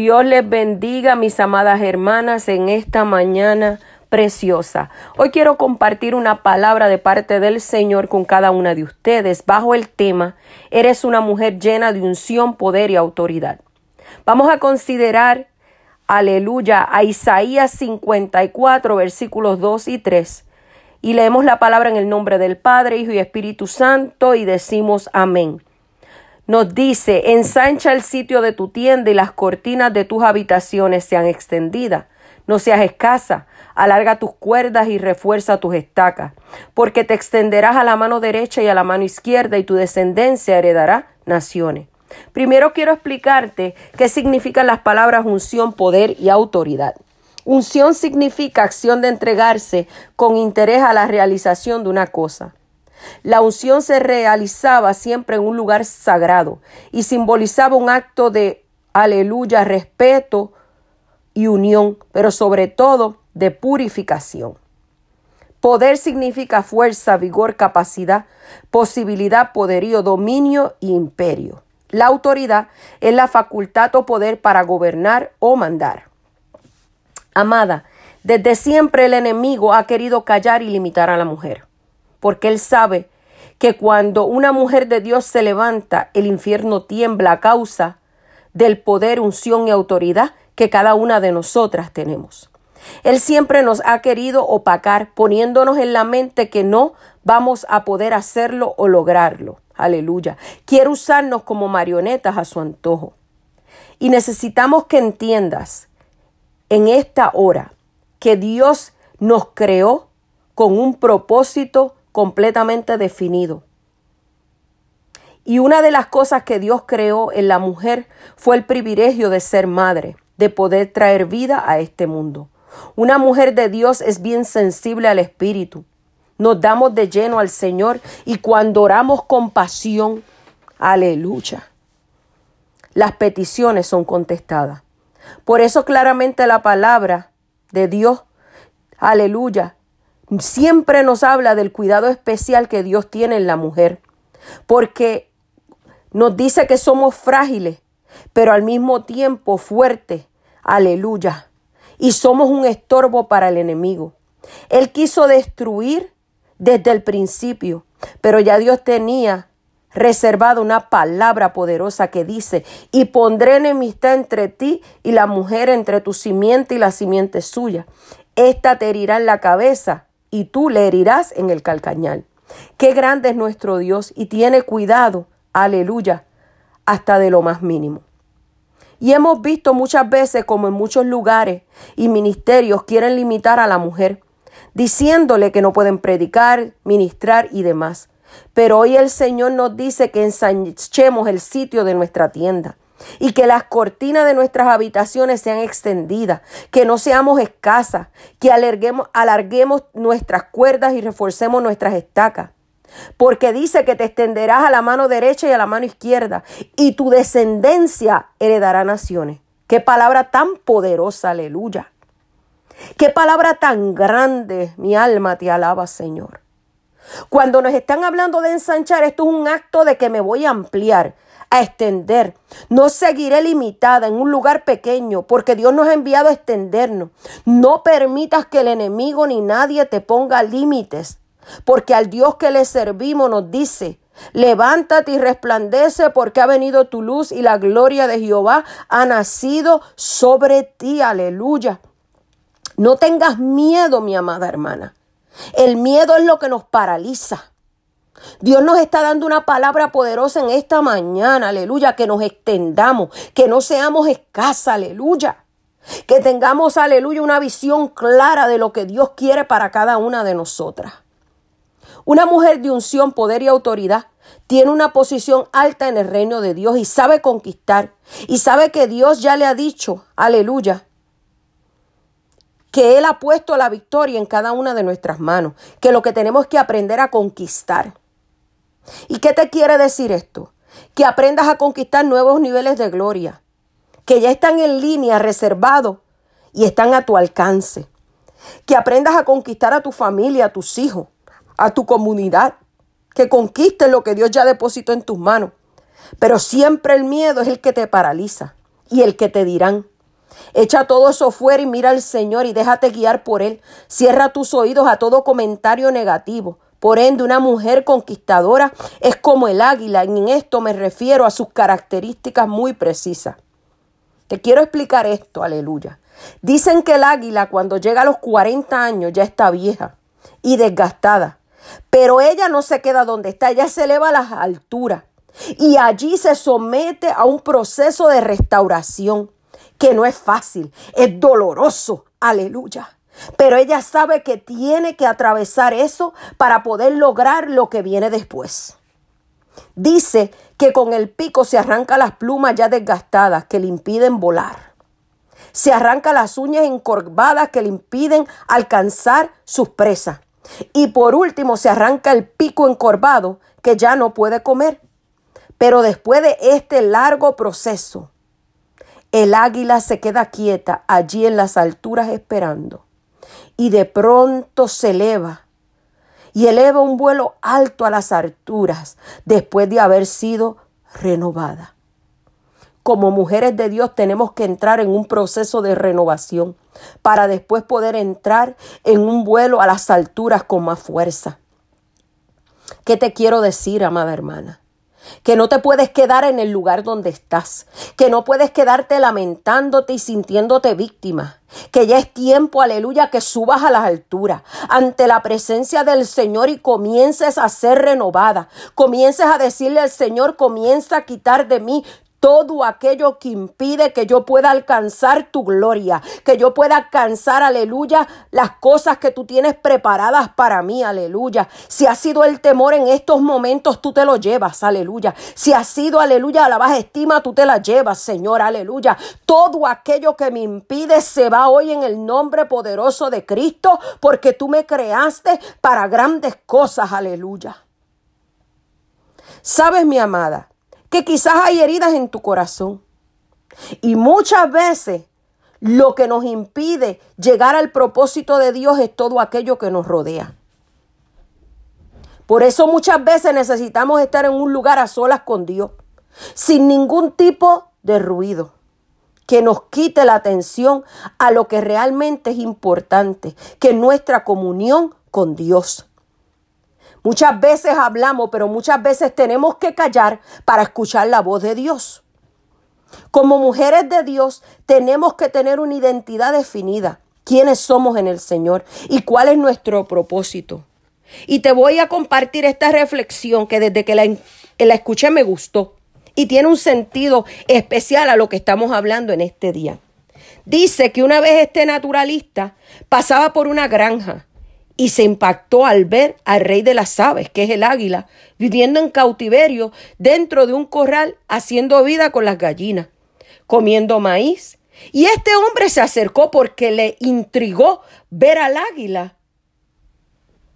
Dios les bendiga, mis amadas hermanas, en esta mañana preciosa. Hoy quiero compartir una palabra de parte del Señor con cada una de ustedes bajo el tema Eres una mujer llena de unción, poder y autoridad. Vamos a considerar, aleluya, a Isaías 54, versículos 2 y 3. Y leemos la palabra en el nombre del Padre, Hijo y Espíritu Santo y decimos amén nos dice, ensancha el sitio de tu tienda y las cortinas de tus habitaciones sean extendidas. No seas escasa, alarga tus cuerdas y refuerza tus estacas, porque te extenderás a la mano derecha y a la mano izquierda y tu descendencia heredará naciones. Primero quiero explicarte qué significan las palabras unción, poder y autoridad. Unción significa acción de entregarse con interés a la realización de una cosa. La unción se realizaba siempre en un lugar sagrado y simbolizaba un acto de aleluya, respeto y unión, pero sobre todo de purificación. Poder significa fuerza, vigor, capacidad, posibilidad, poderío, dominio e imperio. La autoridad es la facultad o poder para gobernar o mandar. Amada, desde siempre el enemigo ha querido callar y limitar a la mujer porque Él sabe que cuando una mujer de Dios se levanta, el infierno tiembla a causa del poder, unción y autoridad que cada una de nosotras tenemos. Él siempre nos ha querido opacar, poniéndonos en la mente que no vamos a poder hacerlo o lograrlo. Aleluya. Quiere usarnos como marionetas a su antojo. Y necesitamos que entiendas en esta hora que Dios nos creó con un propósito completamente definido. Y una de las cosas que Dios creó en la mujer fue el privilegio de ser madre, de poder traer vida a este mundo. Una mujer de Dios es bien sensible al Espíritu. Nos damos de lleno al Señor y cuando oramos con pasión, aleluya, las peticiones son contestadas. Por eso claramente la palabra de Dios, aleluya, siempre nos habla del cuidado especial que Dios tiene en la mujer, porque nos dice que somos frágiles, pero al mismo tiempo fuertes, aleluya, y somos un estorbo para el enemigo. Él quiso destruir desde el principio, pero ya Dios tenía reservado una palabra poderosa que dice, y pondré enemistad entre ti y la mujer, entre tu simiente y la simiente suya. Esta te herirá en la cabeza y tú le herirás en el calcañal. Qué grande es nuestro Dios y tiene cuidado, aleluya, hasta de lo más mínimo. Y hemos visto muchas veces como en muchos lugares y ministerios quieren limitar a la mujer, diciéndole que no pueden predicar, ministrar y demás. Pero hoy el Señor nos dice que ensanchemos el sitio de nuestra tienda, y que las cortinas de nuestras habitaciones sean extendidas, que no seamos escasas, que alarguemos, alarguemos nuestras cuerdas y reforcemos nuestras estacas. Porque dice que te extenderás a la mano derecha y a la mano izquierda, y tu descendencia heredará naciones. Qué palabra tan poderosa, aleluya. Qué palabra tan grande, mi alma te alaba, Señor. Cuando nos están hablando de ensanchar, esto es un acto de que me voy a ampliar a extender. No seguiré limitada en un lugar pequeño porque Dios nos ha enviado a extendernos. No permitas que el enemigo ni nadie te ponga límites, porque al Dios que le servimos nos dice, Levántate y resplandece porque ha venido tu luz y la gloria de Jehová ha nacido sobre ti. Aleluya. No tengas miedo, mi amada hermana. El miedo es lo que nos paraliza. Dios nos está dando una palabra poderosa en esta mañana, aleluya, que nos extendamos, que no seamos escasas, aleluya. Que tengamos, aleluya, una visión clara de lo que Dios quiere para cada una de nosotras. Una mujer de unción, poder y autoridad tiene una posición alta en el reino de Dios y sabe conquistar. Y sabe que Dios ya le ha dicho, aleluya, que Él ha puesto la victoria en cada una de nuestras manos, que lo que tenemos que aprender a conquistar. ¿Y qué te quiere decir esto? Que aprendas a conquistar nuevos niveles de gloria, que ya están en línea, reservados y están a tu alcance. Que aprendas a conquistar a tu familia, a tus hijos, a tu comunidad. Que conquistes lo que Dios ya depositó en tus manos. Pero siempre el miedo es el que te paraliza. y el que te dirán. Echa todo eso fuera y mira al Señor y déjate guiar por Él. Cierra tus oídos a todo comentario negativo. Por ende, una mujer conquistadora es como el águila, y en esto me refiero a sus características muy precisas. Te quiero explicar esto, aleluya. Dicen que el águila cuando llega a los 40 años ya está vieja y desgastada, pero ella no se queda donde está, ella se eleva a las alturas y allí se somete a un proceso de restauración que no es fácil, es doloroso, aleluya. Pero ella sabe que tiene que atravesar eso para poder lograr lo que viene después. Dice que con el pico se arranca las plumas ya desgastadas que le impiden volar. Se arranca las uñas encorvadas que le impiden alcanzar sus presas. Y por último se arranca el pico encorvado que ya no puede comer. Pero después de este largo proceso, el águila se queda quieta allí en las alturas esperando y de pronto se eleva y eleva un vuelo alto a las alturas después de haber sido renovada. Como mujeres de Dios tenemos que entrar en un proceso de renovación para después poder entrar en un vuelo a las alturas con más fuerza. ¿Qué te quiero decir, amada hermana? Que no te puedes quedar en el lugar donde estás, que no puedes quedarte lamentándote y sintiéndote víctima, que ya es tiempo, aleluya, que subas a las alturas. Ante la presencia del Señor y comiences a ser renovada, comiences a decirle al Señor, comienza a quitar de mí todo aquello que impide que yo pueda alcanzar tu gloria, que yo pueda alcanzar, aleluya, las cosas que tú tienes preparadas para mí, aleluya. Si ha sido el temor en estos momentos, tú te lo llevas, aleluya. Si ha sido, aleluya, la baja estima, tú te la llevas, Señor, aleluya. Todo aquello que me impide se va hoy en el nombre poderoso de Cristo, porque tú me creaste para grandes cosas, aleluya. Sabes, mi amada, que quizás hay heridas en tu corazón. Y muchas veces lo que nos impide llegar al propósito de Dios es todo aquello que nos rodea. Por eso muchas veces necesitamos estar en un lugar a solas con Dios, sin ningún tipo de ruido que nos quite la atención a lo que realmente es importante, que es nuestra comunión con Dios. Muchas veces hablamos, pero muchas veces tenemos que callar para escuchar la voz de Dios. Como mujeres de Dios tenemos que tener una identidad definida, quiénes somos en el Señor y cuál es nuestro propósito. Y te voy a compartir esta reflexión que desde que la, la escuché me gustó y tiene un sentido especial a lo que estamos hablando en este día. Dice que una vez este naturalista pasaba por una granja y se impactó al ver al rey de las aves, que es el águila, viviendo en cautiverio dentro de un corral, haciendo vida con las gallinas, comiendo maíz. Y este hombre se acercó porque le intrigó ver al águila,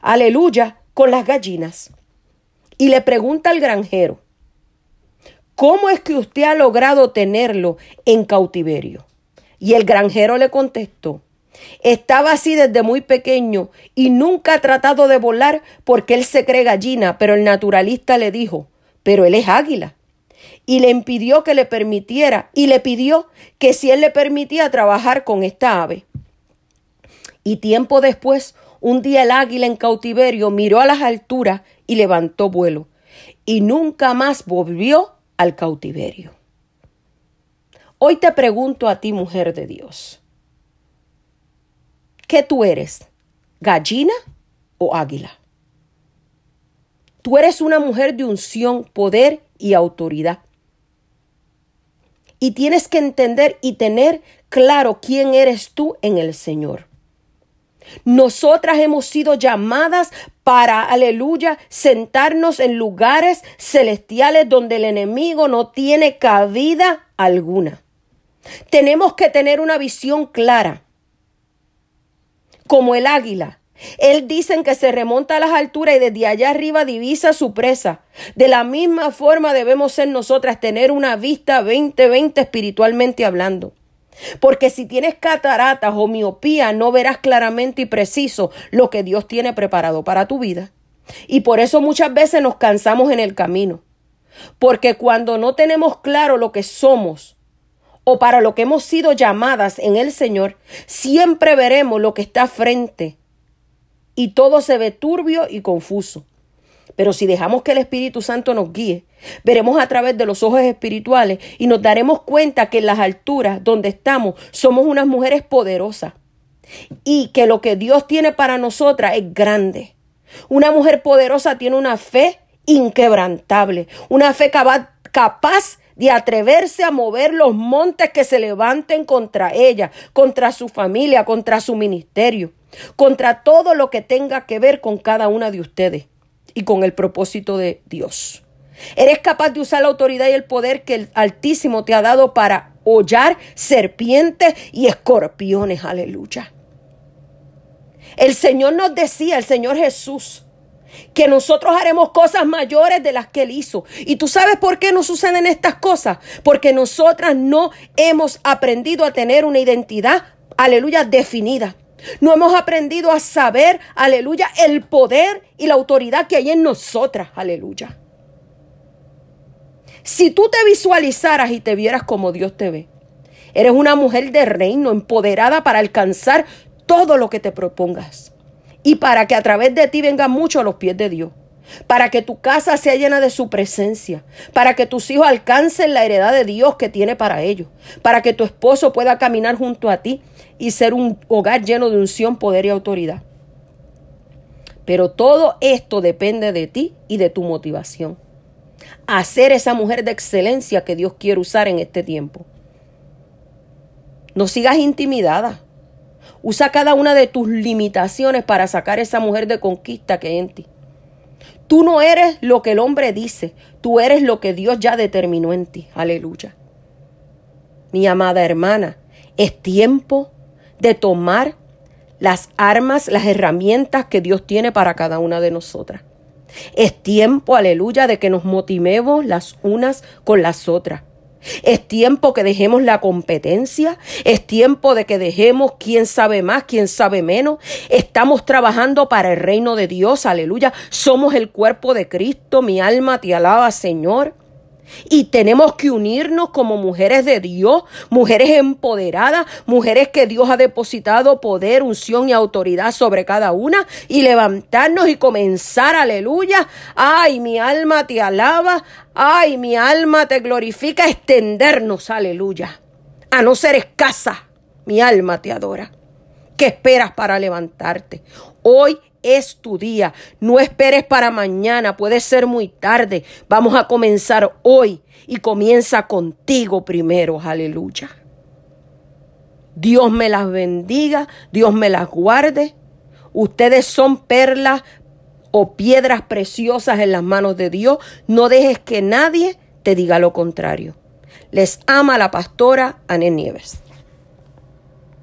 aleluya, con las gallinas. Y le pregunta al granjero, ¿cómo es que usted ha logrado tenerlo en cautiverio? Y el granjero le contestó, estaba así desde muy pequeño y nunca ha tratado de volar porque él se cree gallina, pero el naturalista le dijo, pero él es águila. Y le impidió que le permitiera y le pidió que si él le permitía trabajar con esta ave. Y tiempo después, un día el águila en cautiverio miró a las alturas y levantó vuelo. Y nunca más volvió al cautiverio. Hoy te pregunto a ti, mujer de Dios. ¿Qué tú eres? ¿Gallina o águila? Tú eres una mujer de unción, poder y autoridad. Y tienes que entender y tener claro quién eres tú en el Señor. Nosotras hemos sido llamadas para, aleluya, sentarnos en lugares celestiales donde el enemigo no tiene cabida alguna. Tenemos que tener una visión clara como el águila. Él dicen que se remonta a las alturas y desde allá arriba divisa su presa. De la misma forma debemos ser nosotras, tener una vista 20-20 espiritualmente hablando. Porque si tienes cataratas o miopía, no verás claramente y preciso lo que Dios tiene preparado para tu vida. Y por eso muchas veces nos cansamos en el camino. Porque cuando no tenemos claro lo que somos o para lo que hemos sido llamadas en el Señor, siempre veremos lo que está frente y todo se ve turbio y confuso. Pero si dejamos que el Espíritu Santo nos guíe, veremos a través de los ojos espirituales y nos daremos cuenta que en las alturas donde estamos somos unas mujeres poderosas y que lo que Dios tiene para nosotras es grande. Una mujer poderosa tiene una fe inquebrantable, una fe capaz de atreverse a mover los montes que se levanten contra ella, contra su familia, contra su ministerio, contra todo lo que tenga que ver con cada una de ustedes y con el propósito de Dios. Eres capaz de usar la autoridad y el poder que el Altísimo te ha dado para hollar serpientes y escorpiones. Aleluya. El Señor nos decía, el Señor Jesús, que nosotros haremos cosas mayores de las que Él hizo. ¿Y tú sabes por qué nos suceden estas cosas? Porque nosotras no hemos aprendido a tener una identidad, aleluya, definida. No hemos aprendido a saber, aleluya, el poder y la autoridad que hay en nosotras, aleluya. Si tú te visualizaras y te vieras como Dios te ve, eres una mujer de reino, empoderada para alcanzar todo lo que te propongas. Y para que a través de ti venga mucho a los pies de Dios. Para que tu casa sea llena de su presencia. Para que tus hijos alcancen la heredad de Dios que tiene para ellos. Para que tu esposo pueda caminar junto a ti y ser un hogar lleno de unción, poder y autoridad. Pero todo esto depende de ti y de tu motivación. Hacer esa mujer de excelencia que Dios quiere usar en este tiempo. No sigas intimidada. Usa cada una de tus limitaciones para sacar esa mujer de conquista que hay en ti. Tú no eres lo que el hombre dice, tú eres lo que Dios ya determinó en ti. Aleluya. Mi amada hermana, es tiempo de tomar las armas, las herramientas que Dios tiene para cada una de nosotras. Es tiempo, aleluya, de que nos motivemos las unas con las otras. Es tiempo que dejemos la competencia. Es tiempo de que dejemos quién sabe más, quién sabe menos. Estamos trabajando para el reino de Dios. Aleluya. Somos el cuerpo de Cristo. Mi alma te alaba, Señor. Y tenemos que unirnos como mujeres de Dios, mujeres empoderadas, mujeres que Dios ha depositado poder, unción y autoridad sobre cada una y levantarnos y comenzar, aleluya. Ay, mi alma te alaba, ay, mi alma te glorifica, extendernos, aleluya. A no ser escasa, mi alma te adora. ¿Qué esperas para levantarte? Hoy es tu día. No esperes para mañana, puede ser muy tarde. Vamos a comenzar hoy y comienza contigo primero. Aleluya. Dios me las bendiga, Dios me las guarde. Ustedes son perlas o piedras preciosas en las manos de Dios. No dejes que nadie te diga lo contrario. Les ama la pastora Anel Nieves.